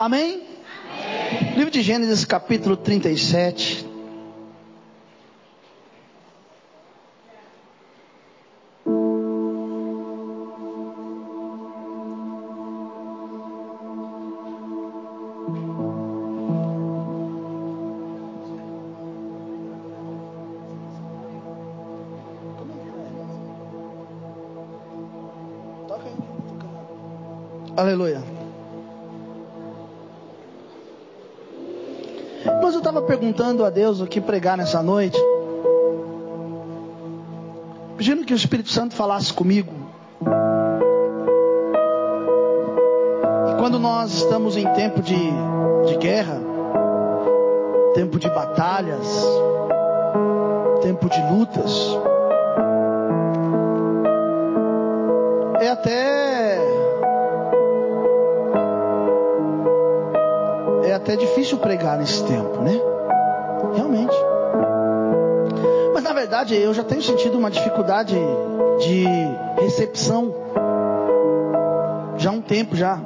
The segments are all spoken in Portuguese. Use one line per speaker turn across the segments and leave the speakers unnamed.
Amém? Amém? Livro de Gênesis, capítulo 37. Perguntando a Deus o que pregar nessa noite, pedindo que o Espírito Santo falasse comigo. E quando nós estamos em tempo de, de guerra, tempo de batalhas, tempo de lutas, é até é até difícil pregar nesse tempo, né? Realmente. Mas na verdade eu já tenho sentido uma dificuldade de recepção já há um tempo já.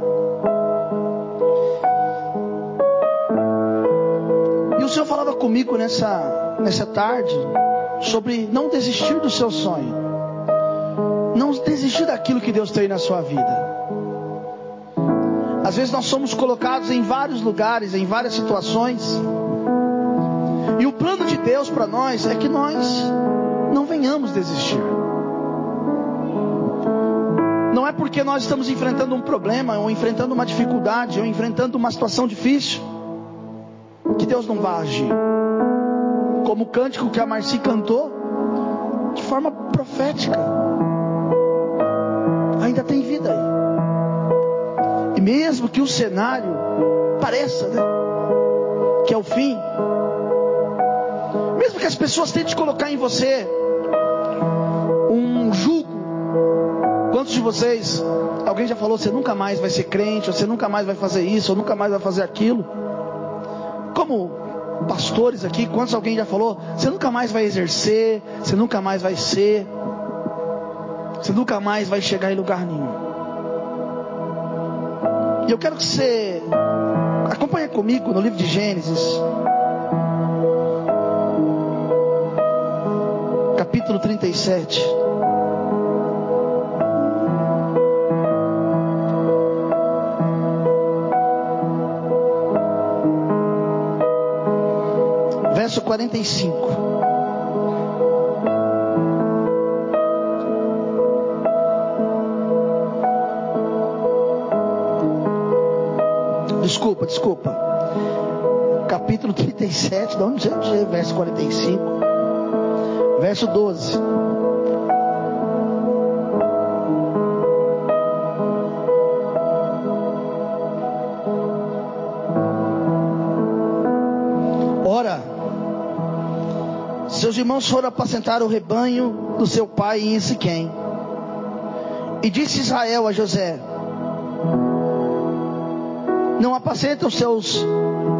E o Senhor falava comigo nessa nessa tarde sobre não desistir do seu sonho. Não desistir daquilo que Deus tem na sua vida. Às vezes nós somos colocados em vários lugares, em várias situações. Deus para nós é que nós não venhamos desistir. Não é porque nós estamos enfrentando um problema, ou enfrentando uma dificuldade, ou enfrentando uma situação difícil, que Deus não vai agir. Como o cântico que a Marci cantou, de forma profética. Ainda tem vida aí. E mesmo que o cenário pareça, né? Que é o fim. Mesmo que as pessoas tentem colocar em você um jugo. Quantos de vocês, alguém já falou, você nunca mais vai ser crente, ou você nunca mais vai fazer isso, ou nunca mais vai fazer aquilo? Como pastores aqui, quantos alguém já falou, você nunca mais vai exercer, você nunca mais vai ser, você nunca mais vai chegar em lugar nenhum. E eu quero que você acompanhe comigo no livro de Gênesis, capítulo 37. Verso 45. Desculpa, desculpa. Capítulo 37, de onde é? Verso 45. Verso 12. Ora, seus irmãos foram apacentar o rebanho do seu pai em Siquém. E disse Israel a José: não apacenta os seus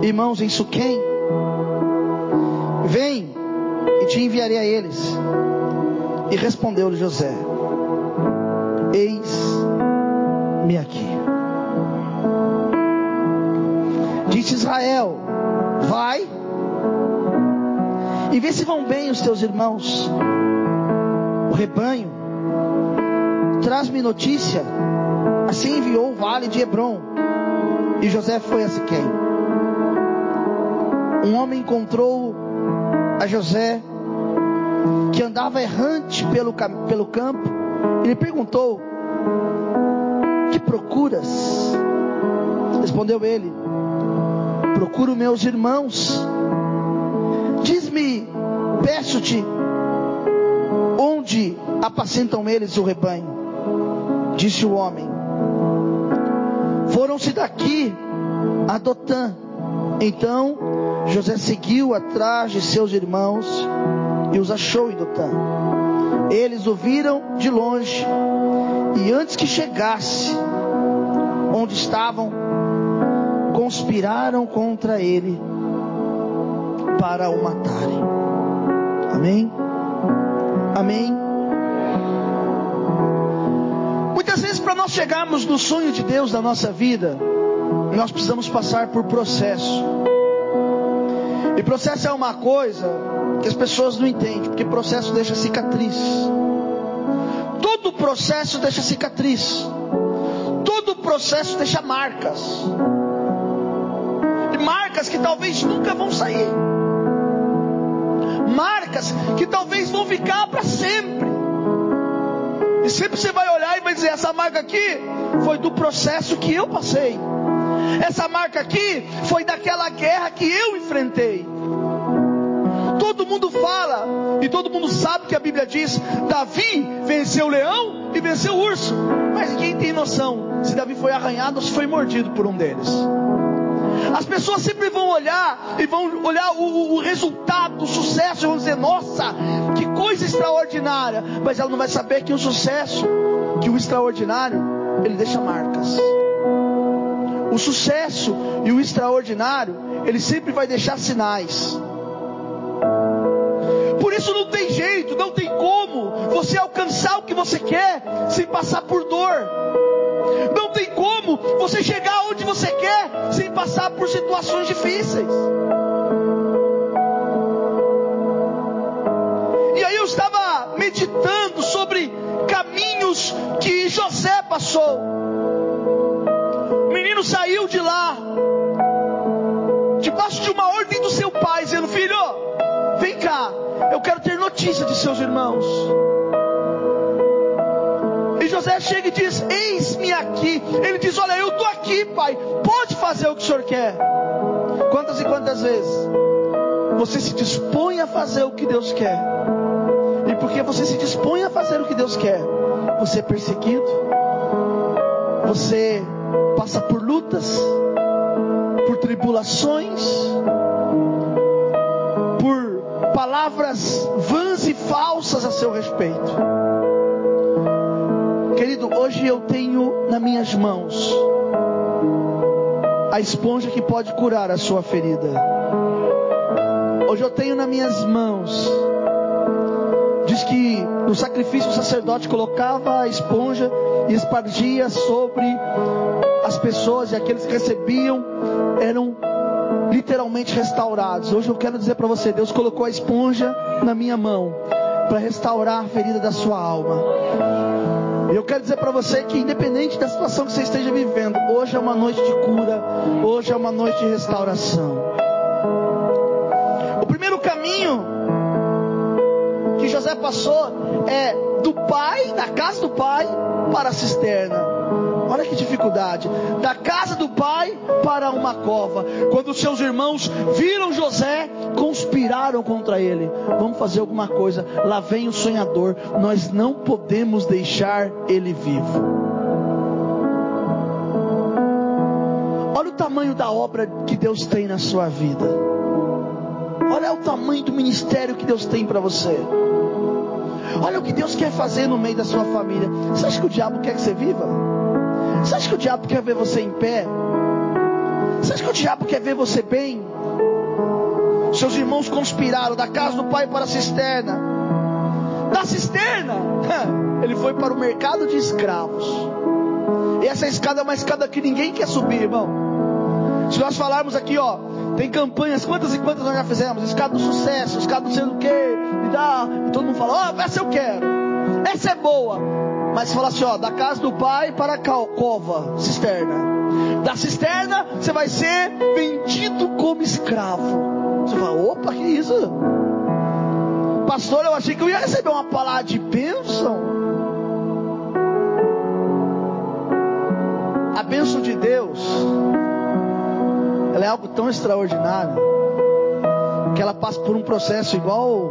irmãos em Suquém? Vem te enviarei a eles. E respondeu-lhe José: Eis-me aqui. Disse Israel: Vai e vê se vão bem os teus irmãos, o rebanho. Traz-me notícia. Assim enviou o vale de Hebron e José foi a Siquém. Um homem encontrou a José, andava errante pelo, pelo campo, e lhe perguntou: Que procuras? Respondeu ele: Procuro meus irmãos. Diz-me, peço-te, onde apacentam eles o rebanho? Disse o homem: foram-se daqui a Dotã. Então José seguiu atrás de seus irmãos e os achou em Dotã. Eles o viram de longe e antes que chegasse onde estavam, conspiraram contra ele para o matarem. Amém? Amém? Muitas vezes, para nós chegarmos no sonho de Deus da nossa vida, nós precisamos passar por processo. E processo é uma coisa que as pessoas não entendem, porque processo deixa cicatriz. Todo processo deixa cicatriz. Todo processo deixa marcas. E marcas que talvez nunca vão sair. Marcas que talvez vão ficar para sempre. E sempre você vai olhar e vai dizer: essa marca aqui foi do processo que eu passei. Essa marca aqui foi daquela guerra que eu enfrentei. Todo mundo fala e todo mundo sabe que a Bíblia diz: Davi venceu o leão e venceu o urso. Mas ninguém tem noção se Davi foi arranhado ou se foi mordido por um deles. As pessoas sempre vão olhar e vão olhar o, o resultado, o sucesso, e vão dizer: Nossa, que coisa extraordinária. Mas ela não vai saber que o sucesso, que o extraordinário, ele deixa marcas. O sucesso e o extraordinário, ele sempre vai deixar sinais. Por isso não tem jeito, não tem como você alcançar o que você quer sem passar por dor. Não tem como você chegar onde você quer sem passar por situações difíceis. E aí eu estava meditando sobre caminhos que José passou menino saiu de lá, debaixo de uma ordem do seu pai, dizendo: Filho, vem cá, eu quero ter notícia de seus irmãos. E José chega e diz: Eis-me aqui. Ele diz: Olha, eu estou aqui, pai, pode fazer o que o senhor quer. Quantas e quantas vezes você se dispõe a fazer o que Deus quer, e porque você se dispõe a fazer o que Deus quer, você é perseguido, você passa por lutas, por tribulações, por palavras vãs e falsas a seu respeito. Querido, hoje eu tenho nas minhas mãos a esponja que pode curar a sua ferida. Hoje eu tenho nas minhas mãos. Diz que no sacrifício o sacerdote colocava a esponja e espargia sobre as pessoas e aqueles que recebiam eram literalmente restaurados. Hoje eu quero dizer para você: Deus colocou a esponja na minha mão para restaurar a ferida da sua alma. Eu quero dizer para você que, independente da situação que você esteja vivendo, hoje é uma noite de cura, hoje é uma noite de restauração. O primeiro caminho que José passou é do pai, da casa do pai, para a cisterna. Olha que dificuldade. Da casa do pai para uma cova. Quando seus irmãos viram José, conspiraram contra ele. Vamos fazer alguma coisa. Lá vem o sonhador. Nós não podemos deixar ele vivo. Olha o tamanho da obra que Deus tem na sua vida. Olha o tamanho do ministério que Deus tem para você. Olha o que Deus quer fazer no meio da sua família. Você acha que o diabo quer que você viva? Você acha que o diabo quer ver você em pé? Você acha que o diabo quer ver você bem? Seus irmãos conspiraram da casa do pai para a cisterna. Da cisterna, ele foi para o mercado de escravos. E essa escada é uma escada que ninguém quer subir, irmão. Se nós falarmos aqui, ó, tem campanhas, quantas e quantas nós já fizemos? Escada do sucesso, escada do sei do me dá. E todo mundo fala, ó, oh, essa eu quero. Essa é boa. Mas fala assim, ó, da casa do pai para a cova, cisterna. Da cisterna você vai ser vendido como escravo. Você fala, opa, que isso? Pastor, eu achei que eu ia receber uma palavra de bênção. A bênção de Deus, ela é algo tão extraordinário que ela passa por um processo igual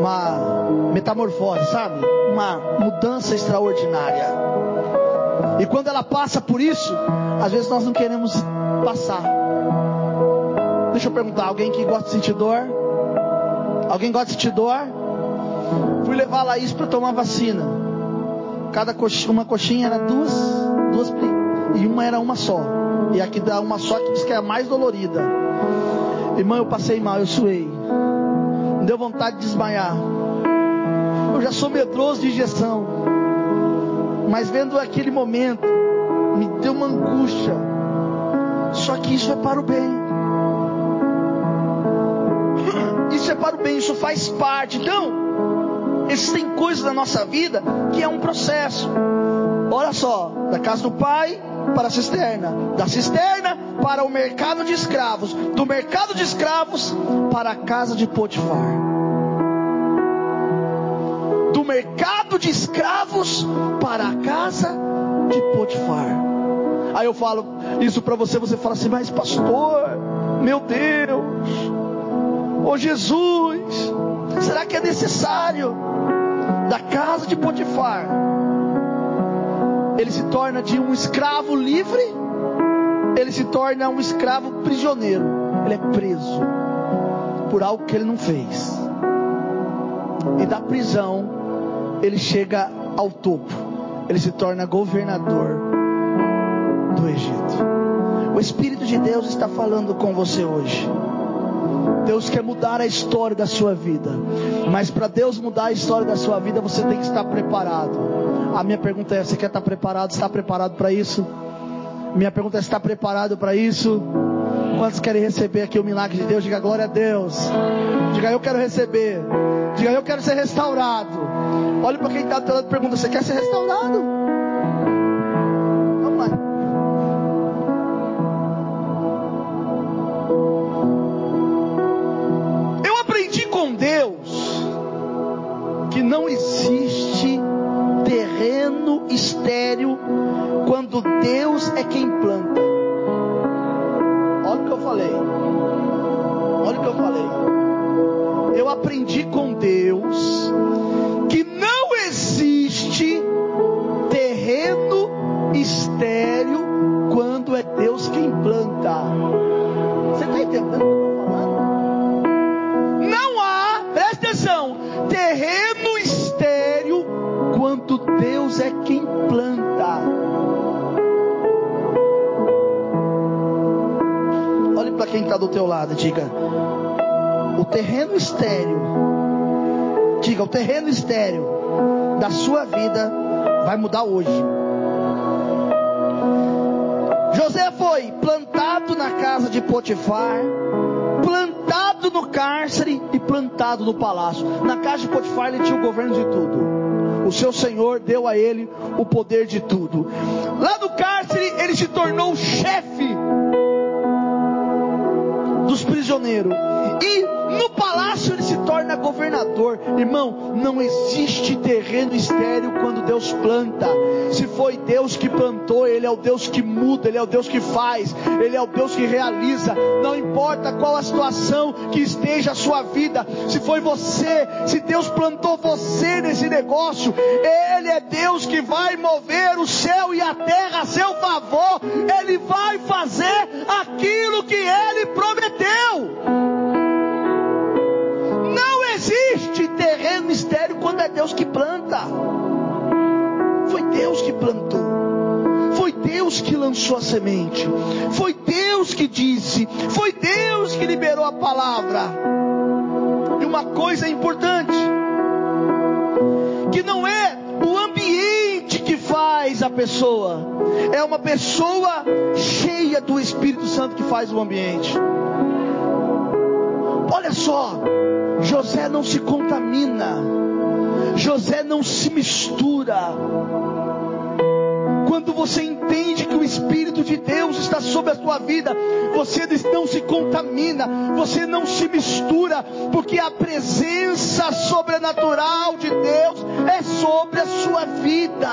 uma metamorfose, sabe? uma mudança extraordinária. E quando ela passa por isso, às vezes nós não queremos passar. Deixa eu perguntar, alguém que gosta de sentir dor? Alguém gosta de sentir dor? Fui levar a Laís para tomar vacina. Cada coxinha, uma coxinha era duas, duas e uma era uma só. E aqui dá uma só que diz que é a mais dolorida. Irmão, eu passei mal, eu suei. Me deu vontade de desmaiar já sou medroso de injeção. Mas vendo aquele momento, me deu uma angústia. Só que isso é para o bem. Isso é para o bem, isso faz parte. Então, existem coisas da nossa vida que é um processo. Olha só, da casa do pai para a cisterna, da cisterna para o mercado de escravos, do mercado de escravos para a casa de Potifar. Do mercado de escravos para a casa de Potifar. Aí eu falo isso para você, você fala assim, mas pastor, meu Deus, ô Jesus, será que é necessário da casa de Potifar? Ele se torna de um escravo livre, ele se torna um escravo prisioneiro, ele é preso por algo que ele não fez. E da prisão, ele chega ao topo, ele se torna governador do Egito. O Espírito de Deus está falando com você hoje. Deus quer mudar a história da sua vida. Mas para Deus mudar a história da sua vida, você tem que estar preparado. A minha pergunta é: você quer estar preparado? Está preparado para isso? Minha pergunta é: está preparado para isso? Quantos querem receber aqui o milagre de Deus? Diga glória a Deus. Diga eu quero receber. Diga eu quero ser restaurado. Olhe para quem está do lado e pergunta: você quer ser restaurado? Está do teu lado diga: o terreno estéril, diga, o terreno estéril da sua vida vai mudar hoje. José foi plantado na casa de Potifar, plantado no cárcere e plantado no palácio. Na casa de Potifar ele tinha o governo de tudo. O seu Senhor deu a ele o poder de tudo. Lá no cárcere ele se tornou chefe E governador. Irmão, não existe terreno estéril quando Deus planta. Se foi Deus que plantou, Ele é o Deus que muda, Ele é o Deus que faz, Ele é o Deus que realiza. Não importa qual a situação que esteja a sua vida, se foi você, se Deus plantou você nesse negócio, Ele é Deus que vai mover o céu e a terra a seu favor. Ele vai fazer aquilo que Ele prometeu. É Deus que planta. Foi Deus que plantou. Foi Deus que lançou a semente. Foi Deus que disse. Foi Deus que liberou a palavra. E uma coisa importante: que não é o ambiente que faz a pessoa, é uma pessoa cheia do Espírito Santo que faz o ambiente. Olha só, José não se contamina, José não se mistura. Quando você entende que o Espírito de Deus está sobre a sua vida, você não se contamina, você não se mistura, porque a presença sobrenatural de Deus é sobre a sua vida.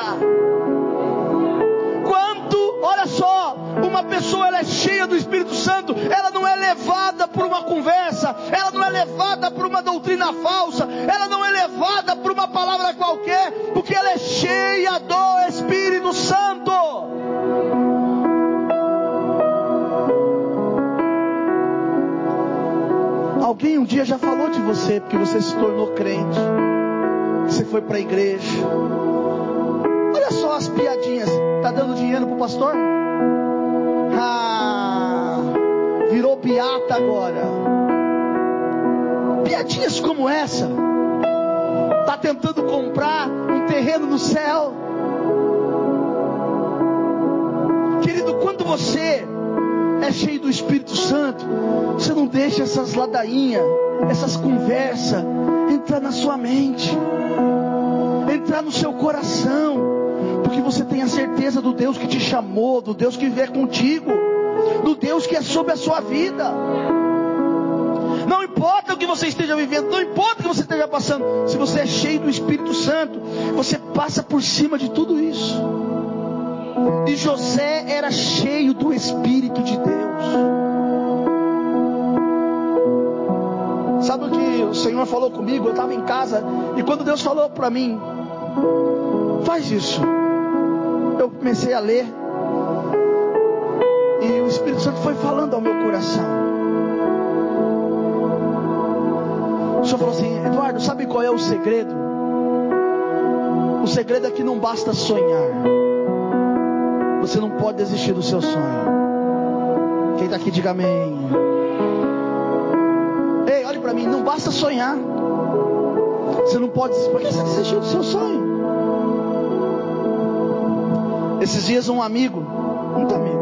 Uma pessoa ela é cheia do Espírito Santo, ela não é levada por uma conversa, ela não é levada por uma doutrina falsa, ela não é levada por uma palavra qualquer, porque ela é cheia do Espírito Santo. Alguém um dia já falou de você porque você se tornou crente, você foi para a igreja. Olha só as piadinhas. Tá dando dinheiro pro pastor? Ah, virou piata agora. Piadinhas como essa. Tá tentando comprar um terreno no céu. Querido, quando você é cheio do Espírito Santo, você não deixa essas ladainhas, essas conversas entrar na sua mente, entrar no seu coração, porque você tem a certeza do Deus que te chamou, do Deus que vier contigo, do Deus que é sobre a sua vida. Não importa o que você esteja vivendo, não importa o que você esteja passando, se você é cheio do Espírito Santo, você passa por cima de tudo isso. E José era cheio do Espírito de Deus. Sabe o que o Senhor falou comigo? Eu estava em casa e quando Deus falou para mim, faz isso. Eu comecei a ler e o Espírito Santo foi falando ao meu coração. O Senhor falou assim: Eduardo, sabe qual é o segredo? O segredo é que não basta sonhar. Você não pode desistir do seu sonho. Quem está aqui, diga amém. Ei, olhe para mim, não basta sonhar. Você não pode desistir. Por que você desistiu do seu sonho? Esses dias um amigo, muito amigo,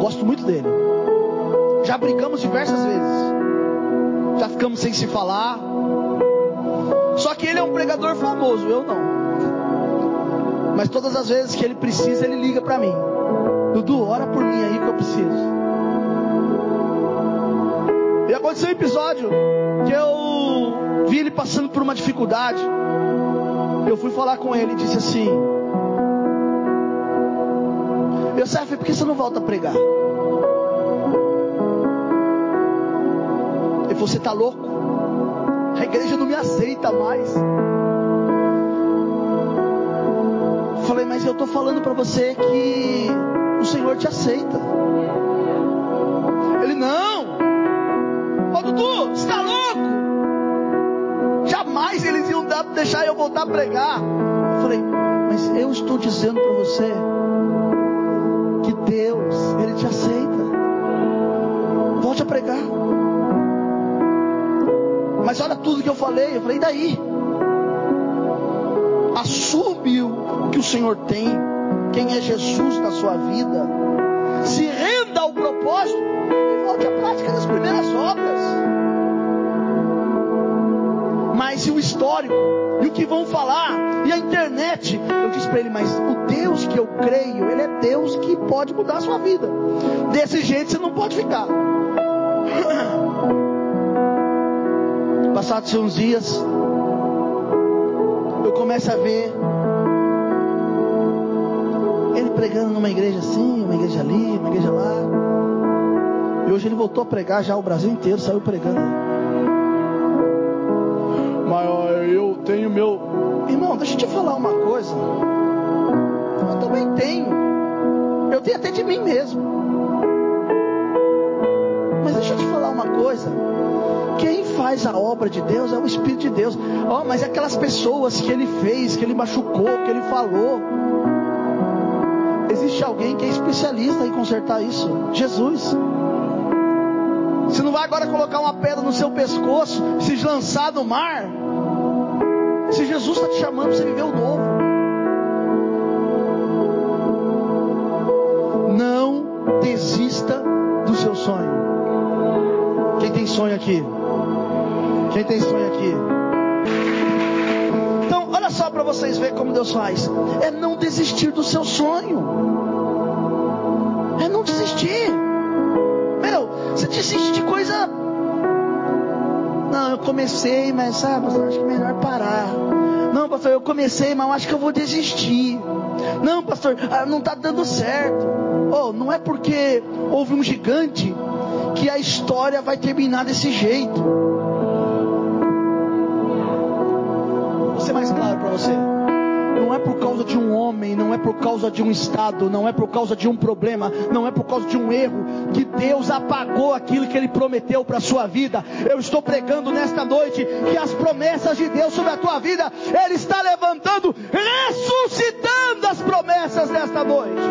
gosto muito dele. Já brigamos diversas vezes. Já ficamos sem se falar. Só que ele é um pregador famoso, eu não. Mas todas as vezes que ele precisa, ele liga para mim. Dudu, ora por mim aí que eu preciso. E aconteceu um episódio que eu vi ele passando por uma dificuldade. Eu fui falar com ele e disse assim: Yosef, por que você não volta a pregar? Ele falou: Você está louco? A igreja não me aceita mais. falei, mas eu estou falando para você que o Senhor te aceita. Ele, não. Ô Dudu, está louco? Jamais eles iam dar, deixar eu voltar a pregar. Eu falei, mas eu estou dizendo para você que Deus, Ele te aceita. Volte a pregar. Mas olha tudo que eu falei. Eu falei, e daí? Assume o que o Senhor tem, quem é Jesus na sua vida. Se renda ao propósito histórico? E o que vão falar? E a internet? Eu disse para ele, mas o Deus que eu creio, Ele é Deus que pode mudar a sua vida. Desse jeito você não pode ficar. Passados uns dias, eu começo a ver ele pregando numa igreja assim, uma igreja ali, uma igreja lá. E hoje ele voltou a pregar já o Brasil inteiro, saiu pregando. Eu tenho meu. Irmão, deixa eu te falar uma coisa. Eu também tenho. Eu tenho até de mim mesmo. Mas deixa eu te falar uma coisa. Quem faz a obra de Deus é o Espírito de Deus. Oh, mas é aquelas pessoas que ele fez, que ele machucou, que ele falou. Existe alguém que é especialista em consertar isso. Jesus. Você não vai agora colocar uma pedra no seu pescoço, se lançar no mar. Se Jesus está te chamando para você viver o novo. Não desista do seu sonho. Quem tem sonho aqui? Quem tem sonho aqui? Então, olha só para vocês verem como Deus faz. É não desistir do seu sonho. É não desistir. Meu, você desiste de coisa. Não, eu comecei, mas sabe, pastor, acho que é melhor parar. Não, pastor, eu comecei, mas eu acho que eu vou desistir. Não, pastor, ah, não está dando certo. Oh, não é porque houve um gigante que a história vai terminar desse jeito. Vou ser mais claro para você. Não é por causa de um homem, não é por causa de um estado, não é por causa de um problema, não é por causa de um erro que Deus apagou aquilo que Ele prometeu para a sua vida. Eu estou pregando nesta noite que as promessas de Deus sobre a tua vida, Ele está levantando, ressuscitando as promessas nesta noite.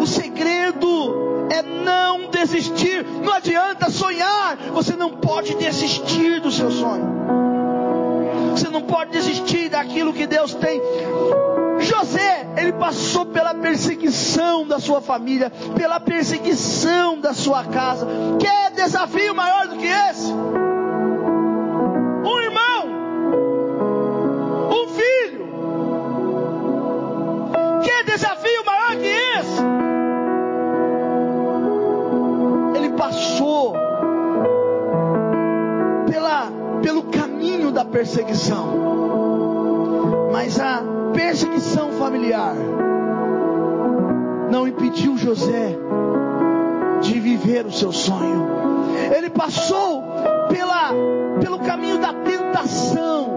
O segredo é não desistir. Não adianta sonhar. Você não pode desistir do seu sonho. Não pode desistir daquilo que Deus tem José, ele passou pela perseguição da sua família, pela perseguição da sua casa. Quer desafio maior do que esse? Um irmão, um filho. Quer desafio maior que esse? Ele passou perseguição, mas a perseguição familiar não impediu José de viver o seu sonho. Ele passou pela, pelo caminho da tentação.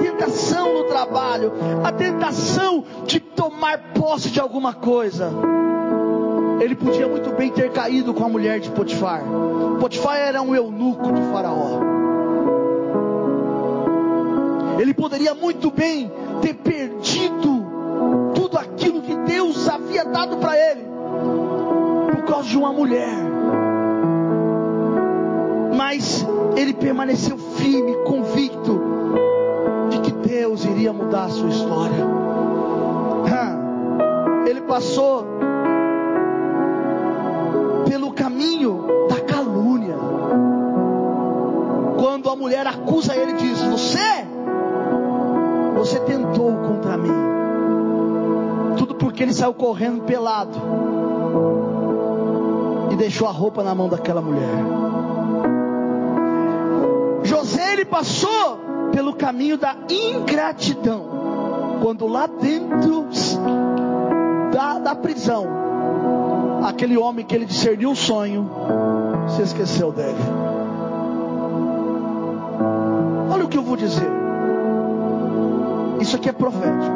Tentação no trabalho, a tentação de tomar posse de alguma coisa. Ele podia muito bem ter caído com a mulher de Potifar. Potifar era um eunuco de Faraó. Ele poderia muito bem ter perdido tudo aquilo que Deus havia dado para ele por causa de uma mulher. Mas ele permaneceu firme, convicto de que Deus iria mudar a sua história. Ele passou saiu correndo pelado e deixou a roupa na mão daquela mulher. José ele passou pelo caminho da ingratidão. Quando lá dentro da, da prisão, aquele homem que ele discerniu o sonho, se esqueceu dele. Olha o que eu vou dizer. Isso aqui é profético.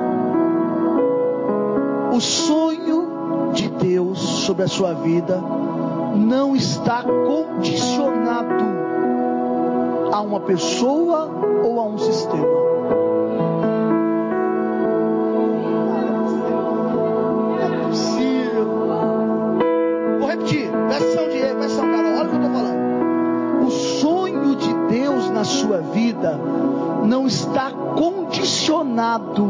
O sonho de Deus sobre a sua vida não está condicionado a uma pessoa ou a um sistema. Vou repetir, presta atenção, Diego, presta atenção, cara, olha o que eu estou falando. O sonho de Deus na sua vida não está condicionado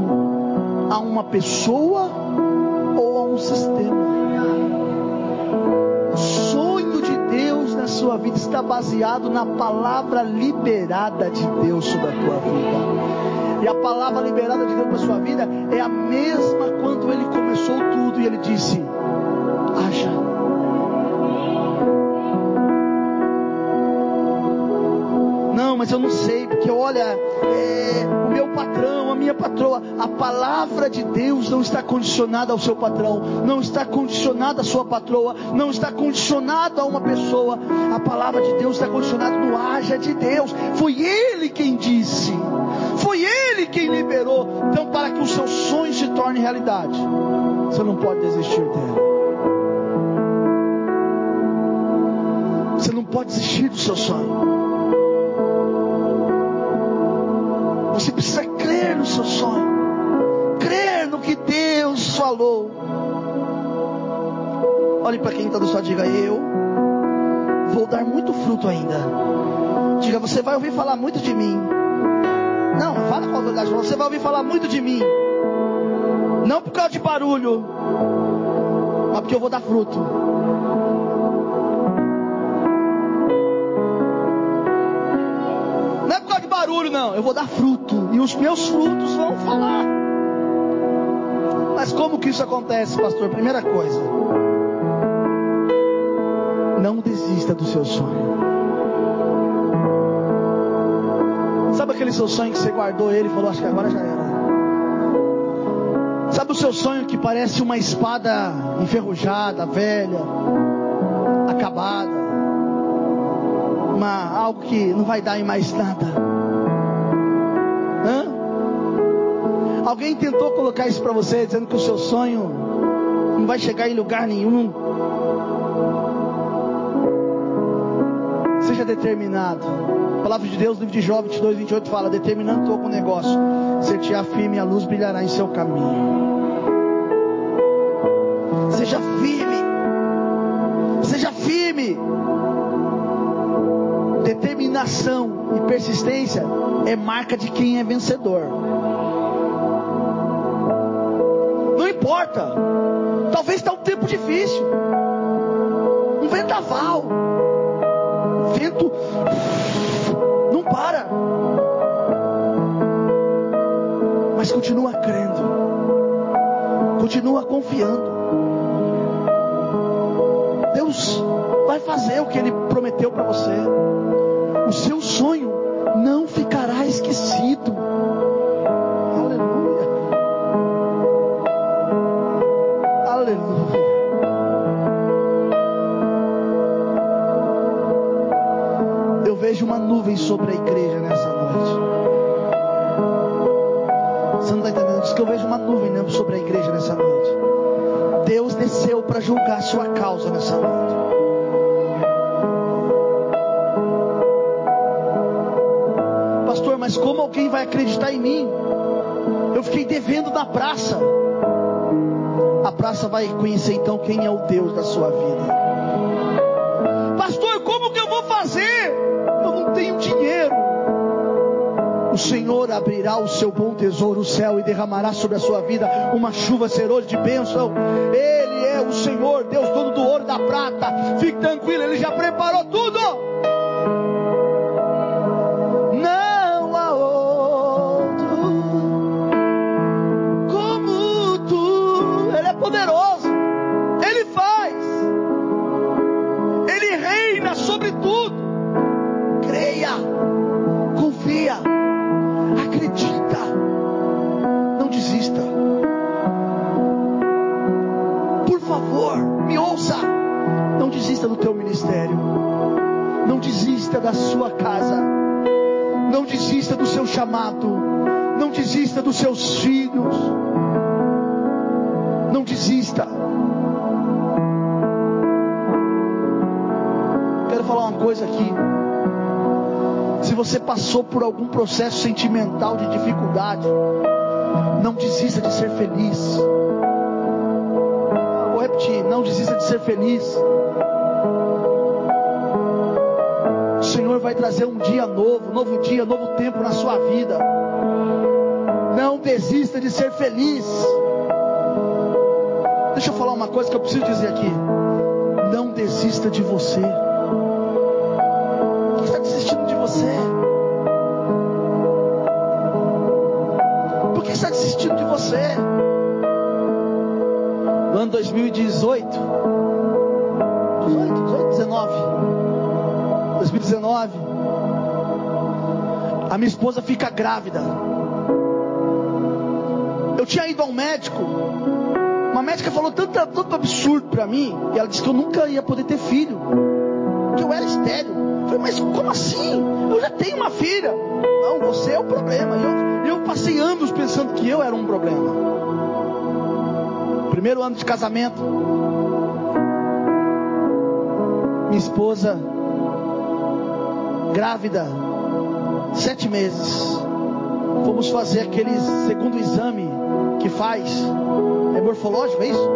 a uma pessoa sua vida está baseado na palavra liberada de Deus sobre a tua vida. E a palavra liberada de Deus para a sua vida é a mesma quando ele começou tudo e ele disse: haja. Mas eu não sei, porque olha, é, o meu patrão, a minha patroa, a palavra de Deus não está condicionada ao seu patrão, não está condicionada à sua patroa, não está condicionada a uma pessoa. A palavra de Deus está condicionada no haja de Deus. Foi Ele quem disse, foi Ele quem liberou. Então, para que o seu sonho se torne realidade, você não pode desistir dele. Você não pode desistir do seu sonho. Você precisa crer no seu sonho, crer no que Deus falou. Olhe para quem está do seu diga eu vou dar muito fruto ainda. Diga, você vai ouvir falar muito de mim. Não, fala com a verdade. Você vai ouvir falar muito de mim. Não por causa de barulho, mas porque eu vou dar fruto. Não é por causa de barulho, não. Eu vou dar fruto. E os meus frutos vão falar. Mas como que isso acontece, pastor? Primeira coisa. Não desista do seu sonho. Sabe aquele seu sonho que você guardou ele e falou, acho que agora já era. Sabe o seu sonho que parece uma espada enferrujada, velha, acabada? Uma, algo que não vai dar em mais nada. Alguém tentou colocar isso para você, dizendo que o seu sonho não vai chegar em lugar nenhum. Seja determinado. A palavra de Deus, livro de Jó 22, 28 fala: Determinando com o negócio, ser-te-á firme e a luz brilhará em seu caminho. Seja firme. Seja firme. Determinação e persistência é marca de quem é vencedor. Importa. Talvez está um tempo difícil. Um vendaval. Um vento não para. Mas continua crendo. Continua confiando. Deus vai fazer o que Ele prometeu para você. O seu sonho Aleluia. Eu vejo uma nuvem sobre a igreja nessa noite. Você não está entendendo? Diz que eu vejo uma nuvem sobre a igreja nessa noite. Deus desceu para julgar a sua causa nessa noite. Pastor, mas como alguém vai acreditar em mim? Eu fiquei devendo na praça. A praça vai conhecer então quem é o Deus da sua vida. Pastor, como que eu vou fazer? Eu não tenho dinheiro. O Senhor abrirá o seu bom tesouro, o céu, e derramará sobre a sua vida uma chuva serôdia de bênção. Ele é o Senhor, Deus dono do ouro e da prata. Fique tranquilo, Ele já preparou tudo. Da sua casa. Não desista do seu chamado. Não desista dos seus filhos. Não desista. Quero falar uma coisa aqui. Se você passou por algum processo sentimental de dificuldade, não desista de ser feliz. Vou repetir, não desista de ser feliz. Senhor vai trazer um dia novo, novo dia, novo tempo na sua vida. Não desista de ser feliz. Deixa eu falar uma coisa que eu preciso dizer aqui. Não desista de você. Quem está desistindo de você? Por que está desistindo de você? No ano 2018, grávida. Eu tinha ido ao médico. Uma médica falou tanto, tanto absurdo para mim. E ela disse que eu nunca ia poder ter filho. Que eu era estéreo. Eu falei, mas como assim? Eu já tenho uma filha. Não, você é o problema. E eu, eu passei anos pensando que eu era um problema. Primeiro ano de casamento. Minha esposa grávida, sete meses. Fomos fazer aquele segundo exame que faz. É morfológico, é isso?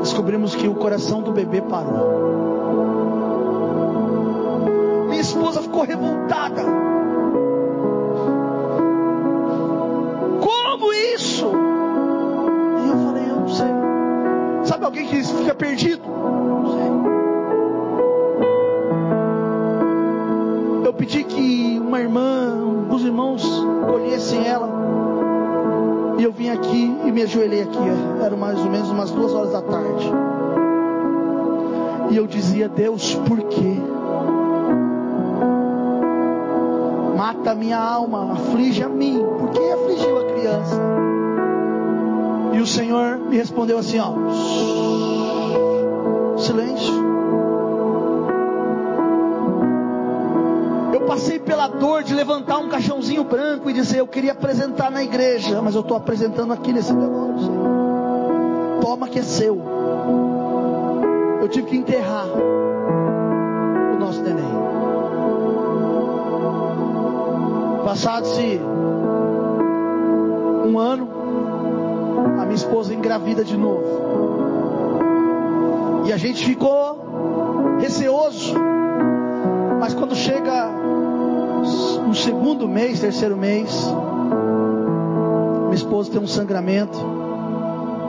Descobrimos que o coração do bebê parou. Minha esposa ficou revoltada. Como isso? E eu falei, eu não sei. Sabe alguém que fica perdido? Não sei. Eu pedi que uma irmã, irmãos colhessem ela. E eu vim aqui e me ajoelhei aqui. Era mais ou menos umas duas horas da tarde. E eu dizia, Deus, por quê? Mata minha alma, aflige a mim. Por que afligiu a criança? E o Senhor me respondeu assim, ó. Passei pela dor de levantar um caixãozinho branco e dizer, eu queria apresentar na igreja, mas eu estou apresentando aqui nesse Senhor. Toma que é seu. Eu tive que enterrar o nosso neném. Passado-se um ano, a minha esposa engravida de novo. E a gente ficou receoso. Mas quando chega no segundo mês, terceiro mês, minha esposa tem um sangramento,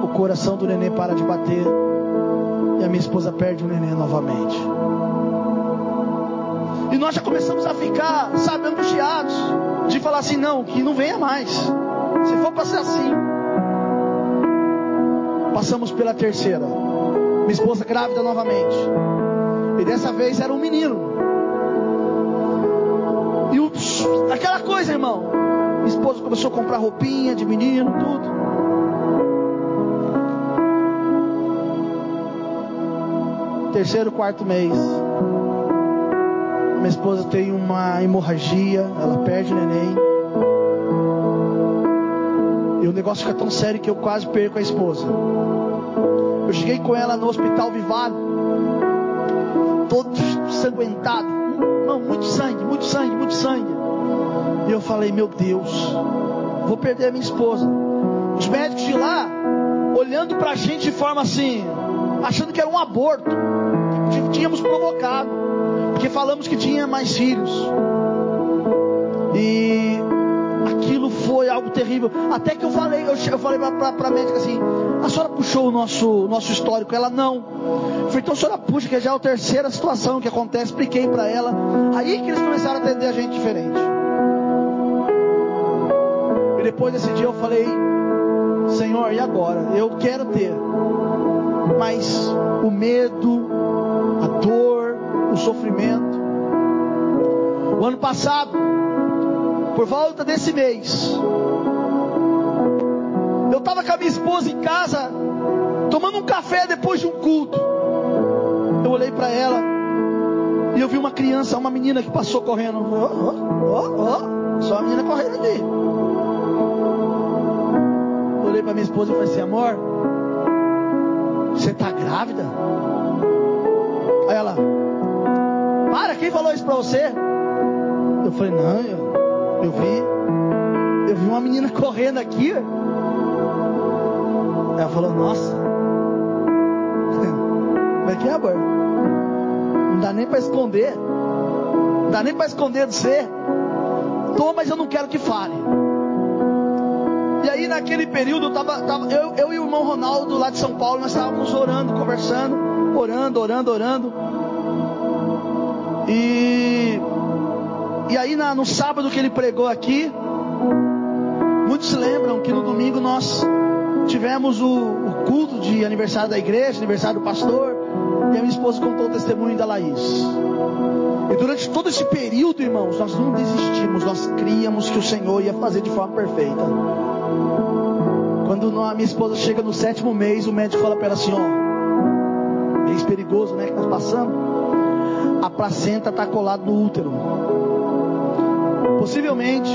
o coração do neném para de bater e a minha esposa perde o neném novamente. E nós já começamos a ficar, sabe, angustiados de falar assim, não, que não venha mais. Se for para ser assim. Passamos pela terceira. Minha esposa grávida novamente. E dessa vez era um menino. Aquela coisa, irmão. Minha esposa começou a comprar roupinha de menino, tudo. Terceiro, quarto mês. Minha esposa tem uma hemorragia, ela perde o neném. E o negócio fica tão sério que eu quase perco a esposa. Eu cheguei com ela no hospital Vivado, todo sanguentado. Não, muito sangue, muito sangue, muito sangue. E eu falei, meu Deus, vou perder a minha esposa. Os médicos de lá, olhando pra gente de forma assim, achando que era um aborto, tínhamos provocado, porque falamos que tinha mais filhos. E aquilo foi algo terrível. Até que eu falei, eu falei para a médica assim: a senhora puxou o nosso, nosso histórico? Ela não. Eu falei, então a senhora puxa, que já é a terceira situação que acontece. Expliquei para ela. Aí que eles começaram a atender a gente diferente. Depois desse dia eu falei: Senhor, e agora? Eu quero ter. Mas o medo, a dor, o sofrimento. O ano passado, por volta desse mês, eu estava com a minha esposa em casa, tomando um café depois de um culto. Eu olhei para ela e eu vi uma criança, uma menina que passou correndo. Ó, ó, ó, só a menina correndo ali. Olhei para minha esposa e falei assim: amor, você está grávida? Aí ela, para, quem falou isso para você? Eu falei, não, eu, eu vi. Eu vi uma menina correndo aqui. Ela falou, nossa. Como é que é, amor? Não dá nem para esconder. Não dá nem para esconder de você. Tô, mas eu não quero que fale. Naquele período tava, tava, eu, eu e o irmão Ronaldo lá de São Paulo, nós estávamos orando, conversando, orando, orando, orando. E, e aí na, no sábado que ele pregou aqui, muitos lembram que no domingo nós tivemos o, o culto de aniversário da igreja, aniversário do pastor, e a minha esposa contou o testemunho da Laís. E durante todo esse período, irmãos, nós não desistimos, nós críamos que o Senhor ia fazer de forma perfeita. Quando a minha esposa chega no sétimo mês, o médico fala para ela assim: ó, mês perigoso, né, que nós passamos a placenta está colada no útero. Possivelmente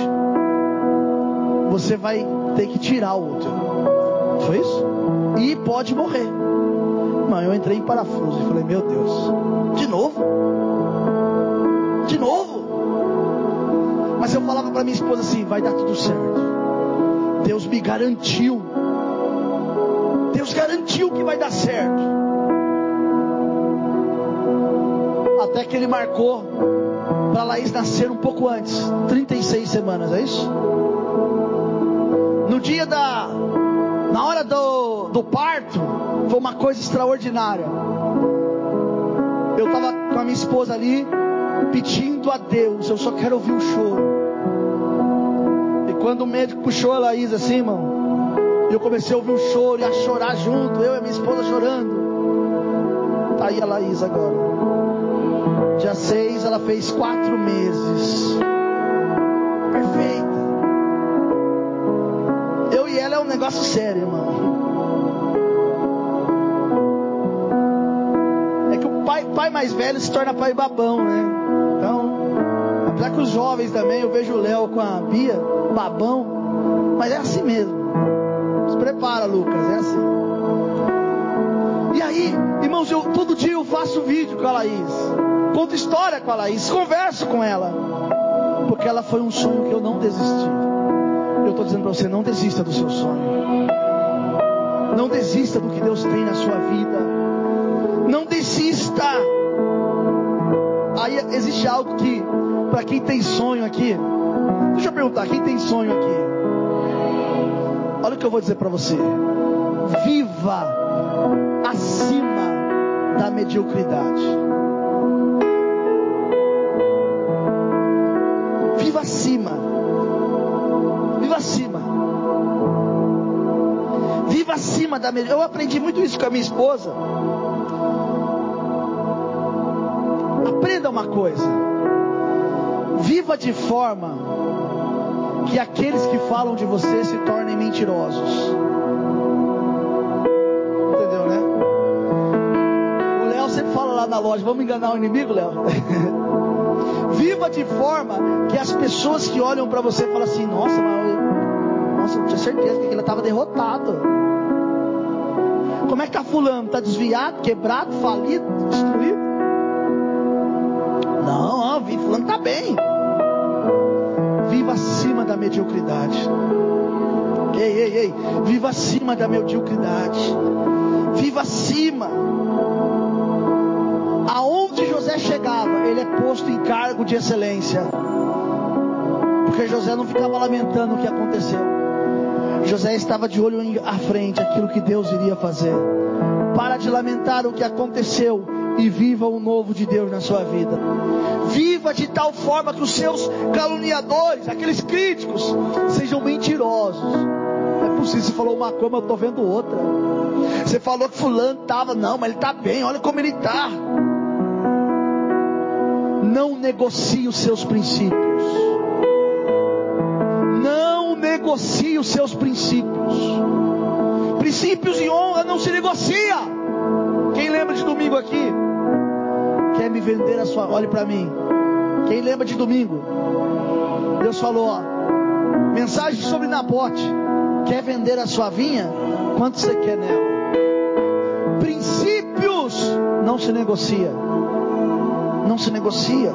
você vai ter que tirar o útero. Foi isso? E pode morrer. Mãe, eu entrei em parafuso e falei, meu Deus, de novo? De novo? Mas eu falava para minha esposa assim, vai dar tudo certo. Deus me garantiu. Deus garantiu que vai dar certo. Até que ele marcou para Laís nascer um pouco antes 36 semanas, é isso? No dia da. Na hora do, do parto, foi uma coisa extraordinária. Eu estava com a minha esposa ali, pedindo a Deus, eu só quero ouvir o choro. E quando o médico puxou a Laís assim, irmão, eu comecei a ouvir o choro e a chorar junto, eu e minha esposa chorando. Tá aí a Laís agora. Dia 6 ela fez quatro meses. Perfeita. Eu e ela é um negócio sério, irmão. É que o pai mais velho se torna pai babão, né? Que os jovens também, eu vejo o Léo com a Bia, babão, mas é assim mesmo. Se prepara, Lucas, é assim. E aí, irmãos, eu, todo dia eu faço vídeo com a Laís. Conto história com a Laís, converso com ela. Porque ela foi um sonho que eu não desisti. Eu estou dizendo para você, não desista do seu sonho. Não desista do que Deus tem na sua vida. Não desista. Aí existe algo que, para quem tem sonho aqui, deixa eu perguntar, quem tem sonho aqui? Olha o que eu vou dizer para você. Viva acima da mediocridade. Viva acima. Viva acima. Viva acima da mediocridade. Eu aprendi muito isso com a minha esposa. Aprenda uma coisa. Viva de forma que aqueles que falam de você se tornem mentirosos. Entendeu, né? O Léo sempre fala lá na loja: vamos enganar o inimigo, Léo? Viva de forma que as pessoas que olham para você falam assim: nossa, mas nossa, eu tinha certeza que ele estava derrotado. Como é que tá fulano? Está desviado, quebrado, falido, destruído? Não, ó, fulano está bem mediocridade. Ei, ei, ei, viva acima da mediocridade. Viva acima. Aonde José chegava, ele é posto em cargo de excelência. Porque José não ficava lamentando o que aconteceu. José estava de olho à frente, aquilo que Deus iria fazer. Para de lamentar o que aconteceu e viva o novo de Deus na sua vida. Viva de tal forma que os seus caluniadores, aqueles críticos, sejam mentirosos. Não é possível, você falou uma coisa, eu estou vendo outra. Você falou que fulano estava, não, mas ele está bem, olha como ele está. Não negocie os seus princípios. Não negocie os seus princípios. Princípios e honra não se negocia. Lembra de domingo aqui? Quer me vender a sua. Olhe para mim. Quem lembra de domingo? Deus falou, ó. Mensagem sobre Nabote. Quer vender a sua vinha? Quanto você quer nela? Princípios não se negocia. Não se negocia.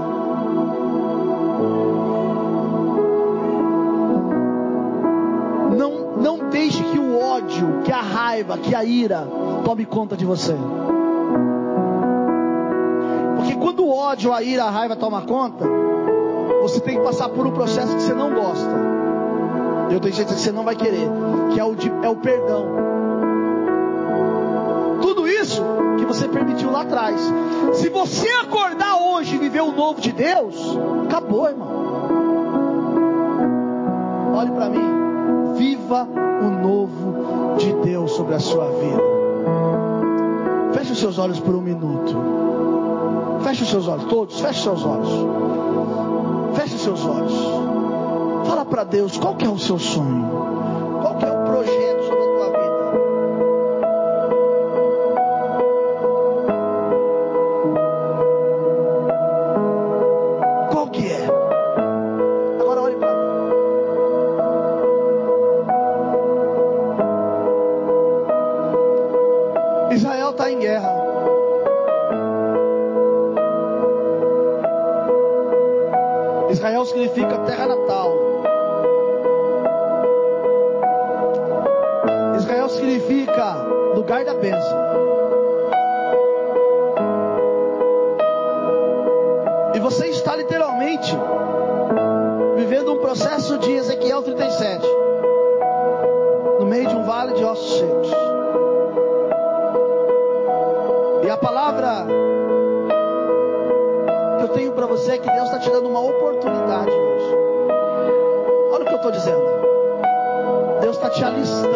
Não, não deixe que o ódio, que a raiva, que a ira tome conta de você. Quando o ódio, a ira, a raiva toma conta, você tem que passar por um processo que você não gosta. Eu tenho certeza que você não vai querer, que é o, de, é o perdão. Tudo isso que você permitiu lá atrás. Se você acordar hoje e viver o novo de Deus, acabou, irmão. Olhe para mim. Viva o novo de Deus sobre a sua vida. Feche os seus olhos por um minuto. Feche os seus olhos, todos, feche seus olhos. Feche seus olhos. Fala para Deus qual que é o seu sonho. Israel significa terra natal. Israel significa lugar da bênção. E você está literalmente vivendo um processo de Ezequiel 37 no meio de um vale de ossos secos. E a palavra te alistando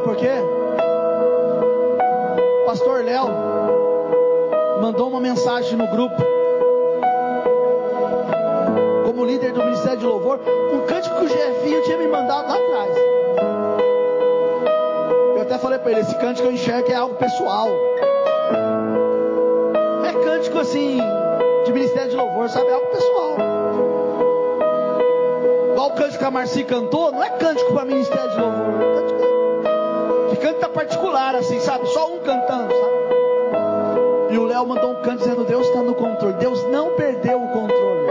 Sabe por quê? Pastor Léo mandou uma mensagem no grupo. Como líder do Ministério de louvor, um cântico que o Jefinho tinha me mandado lá atrás. Eu até falei para ele, esse cântico eu enxergo é algo pessoal. É cântico assim, de ministério de louvor, sabe? É algo pessoal. Igual o cântico que a Marci cantou, não é cântico para ministério de louvor. Canta particular, assim, sabe? Só um cantando, sabe? E o Léo mandou um canto dizendo: Deus está no controle. Deus não perdeu o controle.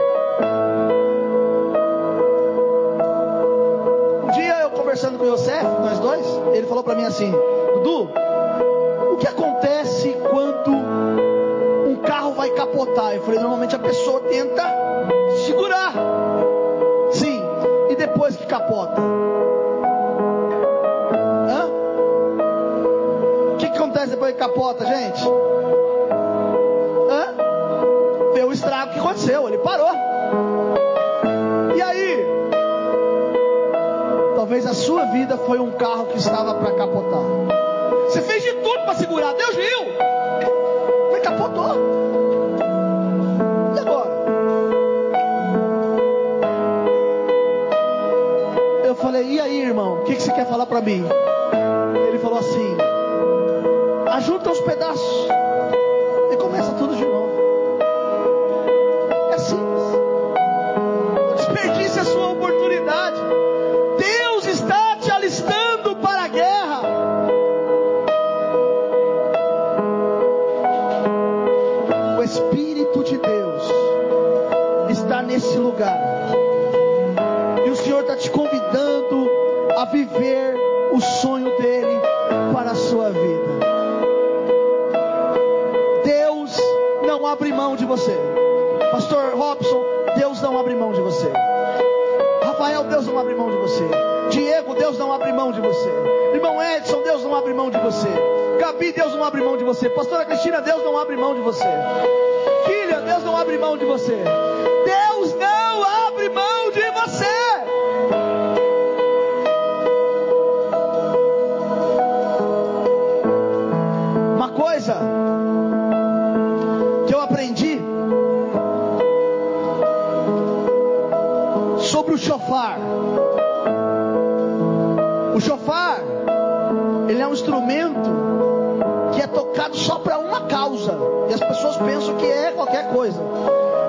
Um dia eu conversando com o Yosef, nós dois, ele falou para mim assim: Dudu, o que acontece quando um carro vai capotar? Eu falei: normalmente a pessoa tenta segurar. Sim, e depois que capota? Acontece depois que capota, gente? aconteceu, ele parou. E aí? Talvez a sua vida foi um carro que estava para capotar. Você fez de tudo para segurar, Deus viu. Mas capotou. E agora? Eu falei, e aí, irmão? O que, que você quer falar para mim? Pedaços você. Pastor Robson, Deus não abre mão de você. Rafael, Deus não abre mão de você. Diego, Deus não abre mão de você. Irmão Edson, Deus não abre mão de você. Gabi, Deus não abre mão de você. Pastora Cristina, Deus não abre mão de você. Filha, Deus não abre mão de você. As pessoas pensam que é qualquer coisa.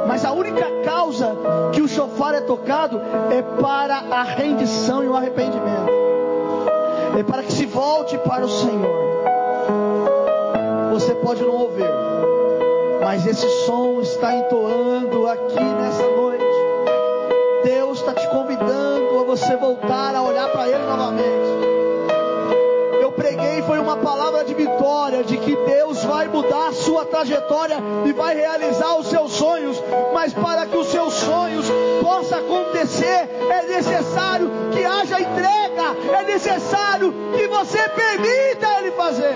Mas a única causa que o chofar é tocado é para a rendição e o arrependimento. É para que se volte para o Senhor você pode não ouvir, mas esse som está entoando aqui nessa noite. Deus está te convidando a você voltar trajetória e vai realizar os seus sonhos, mas para que os seus sonhos possam acontecer, é necessário que haja entrega, é necessário que você permita Ele fazer.